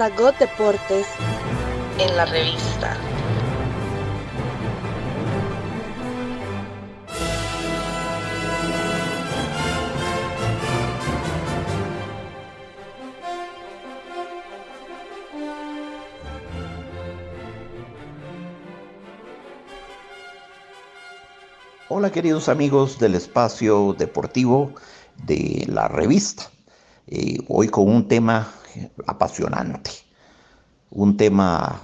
Sagot Deportes en la revista. Hola queridos amigos del espacio deportivo de la revista. Eh, hoy con un tema apasionante, un tema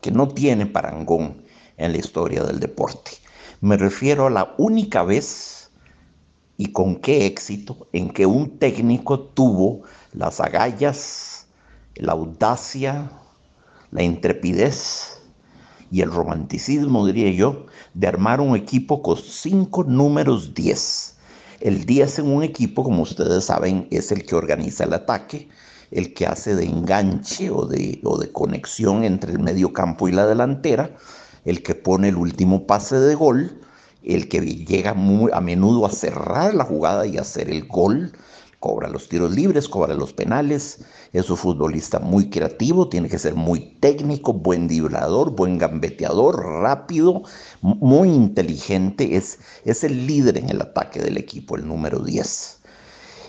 que no tiene parangón en la historia del deporte. Me refiero a la única vez y con qué éxito en que un técnico tuvo las agallas, la audacia, la intrepidez y el romanticismo, diría yo, de armar un equipo con cinco números 10. El 10 en un equipo, como ustedes saben, es el que organiza el ataque, el que hace de enganche o de, o de conexión entre el medio campo y la delantera, el que pone el último pase de gol, el que llega muy a menudo a cerrar la jugada y hacer el gol, cobra los tiros libres, cobra los penales, es un futbolista muy creativo, tiene que ser muy técnico, buen driblador, buen gambeteador, rápido, muy inteligente, es, es el líder en el ataque del equipo, el número 10.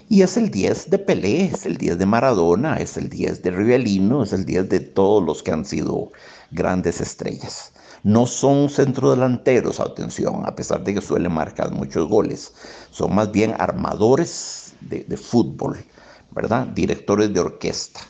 Y es el 10 de Pelé, es el 10 de Maradona, es el 10 de Rivelino, es el 10 de todos los que han sido grandes estrellas. No son centrodelanteros, atención, a pesar de que suelen marcar muchos goles. Son más bien armadores de, fútbol, ¿verdad? Directores de orquesta.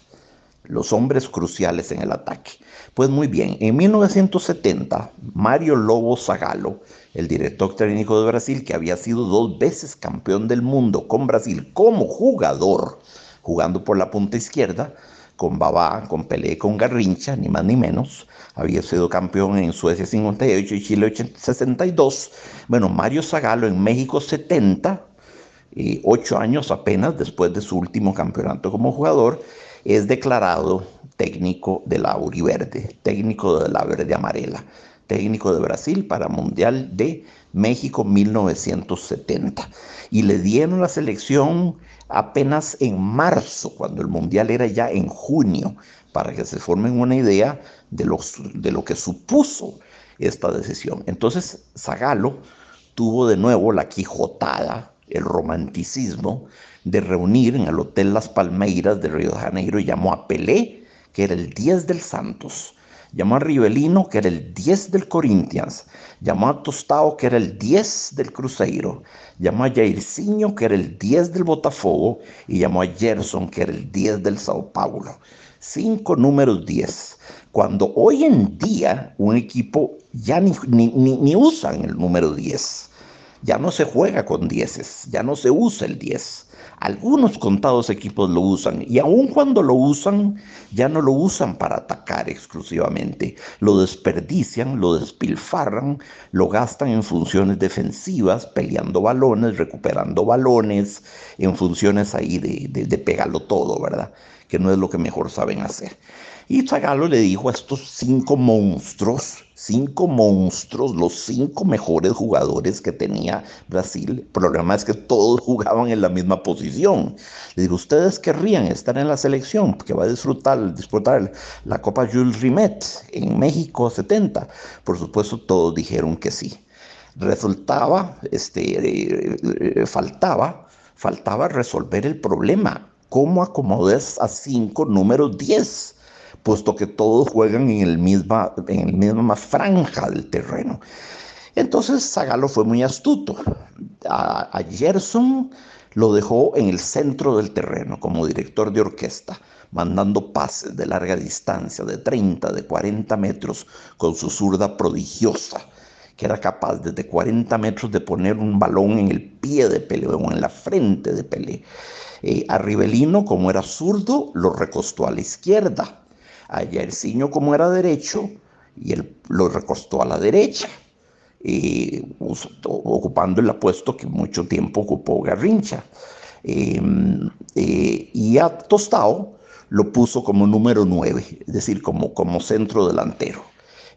Los hombres cruciales en el ataque. Pues muy bien, en 1970, Mario Lobo Zagalo, el director técnico de Brasil, que había sido dos veces campeón del mundo con Brasil como jugador, jugando por la punta izquierda, con Babá, con Pelé, con Garrincha, ni más ni menos. Había sido campeón en Suecia 58 y Chile 62. Bueno, Mario Zagalo en México 70, ocho años apenas después de su último campeonato como jugador, es declarado técnico de la Uriverde, técnico de la Verde Amarela, técnico de Brasil para Mundial de México 1970. Y le dieron la selección apenas en marzo, cuando el Mundial era ya en junio, para que se formen una idea de de lo que supuso esta decisión. Entonces, Zagalo tuvo de nuevo la quijotada, el romanticismo, de reunir en el Hotel Las Palmeiras de Río de Janeiro llamó a Pelé que era el 10 del Santos. Llamó a Rivelino, que era el 10 del Corinthians. Llamó a Tostao, que era el 10 del Cruzeiro. Llamó a Jairzinho, que era el 10 del Botafogo. Y llamó a Gerson, que era el 10 del Sao Paulo. Cinco números 10. Cuando hoy en día un equipo ya ni, ni, ni usan el número 10. Ya no se juega con 10, ya no se usa el 10. Algunos contados equipos lo usan y aun cuando lo usan, ya no lo usan para atacar exclusivamente. Lo desperdician, lo despilfarran, lo gastan en funciones defensivas, peleando balones, recuperando balones, en funciones ahí de, de, de pegarlo todo, ¿verdad? Que no es lo que mejor saben hacer. Y Zagalo le dijo a estos cinco monstruos, cinco monstruos, los cinco mejores jugadores que tenía Brasil. El problema es que todos jugaban en la misma posición. Le ¿ustedes querrían estar en la selección que va a disfrutar, disfrutar la Copa Jules Rimet en México 70? Por supuesto, todos dijeron que sí. Resultaba, este, eh, eh, faltaba, faltaba resolver el problema. ¿Cómo acomodas a cinco números 10? Puesto que todos juegan en, el misma, en la misma franja del terreno. Entonces Zagalo fue muy astuto. A, a, Gerson lo dejó en el centro del terreno como director de orquesta, mandando pases de larga distancia, de 30, de 40 metros, con su zurda prodigiosa, que era capaz desde 40 metros de poner un balón en el pie de Pelé o en la frente de Pelé. Eh, a Rivelino, como era zurdo, lo recostó a la izquierda a Jairzinho como era derecho y él lo recostó a la derecha, ocupando el apuesto que mucho tiempo ocupó Garrincha. Eh, eh, y a Tostao lo puso como número 9, es decir, como, como centro delantero.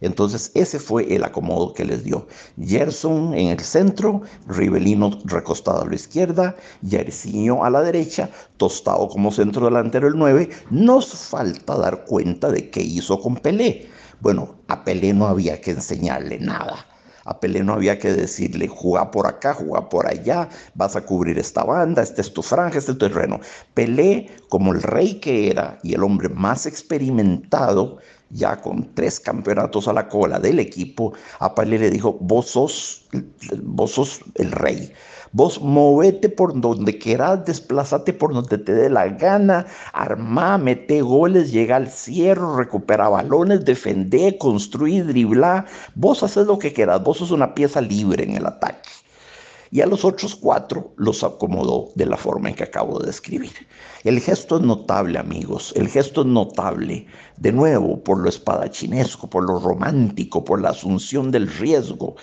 Entonces ese fue el acomodo que les dio. Gerson en el centro, Rivelino recostado a la izquierda, Yersinio a la derecha, Tostado como centro delantero el 9. Nos falta dar cuenta de qué hizo con Pelé. Bueno, a Pelé no había que enseñarle nada. A Pelé no había que decirle, juega por acá, juega por allá, vas a cubrir esta banda, este es tu franja, este es tu terreno. Pelé, como el rey que era y el hombre más experimentado, ya con tres campeonatos a la cola del equipo, a Pelé le dijo, vos sos, vos sos el rey. Vos movete por donde quieras, desplazate por donde te dé la gana, armá, mete goles, llega al cierre, recupera balones, defende, construí, dribla. Vos haces lo que quieras, vos sos una pieza libre en el ataque y a los otros cuatro los acomodó de la forma en que acabo de describir. El gesto es notable, amigos, el gesto es notable, de nuevo, por lo espadachinesco, por lo romántico, por la asunción del riesgo.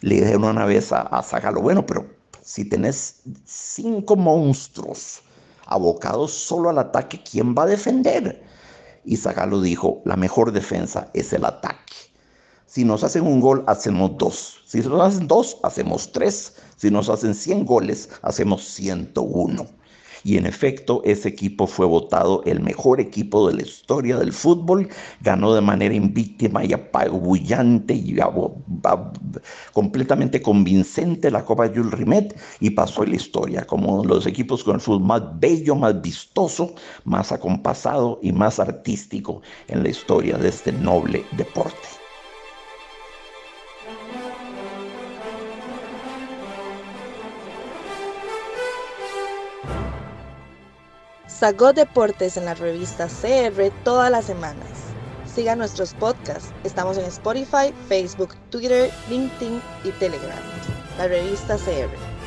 Le dijeron una vez a, a Zagalo, bueno, pero si tenés cinco monstruos abocados solo al ataque, ¿quién va a defender? Y Zagalo dijo, la mejor defensa es el ataque. Si nos hacen un gol, hacemos dos. Si nos hacen dos, hacemos tres. Si nos hacen 100 goles, hacemos 101. Y en efecto, ese equipo fue votado el mejor equipo de la historia del fútbol. Ganó de manera invíctima y apabullante y completamente convincente la Copa Jules Rimet y pasó en la historia como uno de los equipos con el fútbol más bello, más vistoso, más acompasado y más artístico en la historia de este noble deporte. Sagot Deportes en la revista CR todas las semanas. Siga nuestros podcasts. Estamos en Spotify, Facebook, Twitter, LinkedIn y Telegram. La revista CR.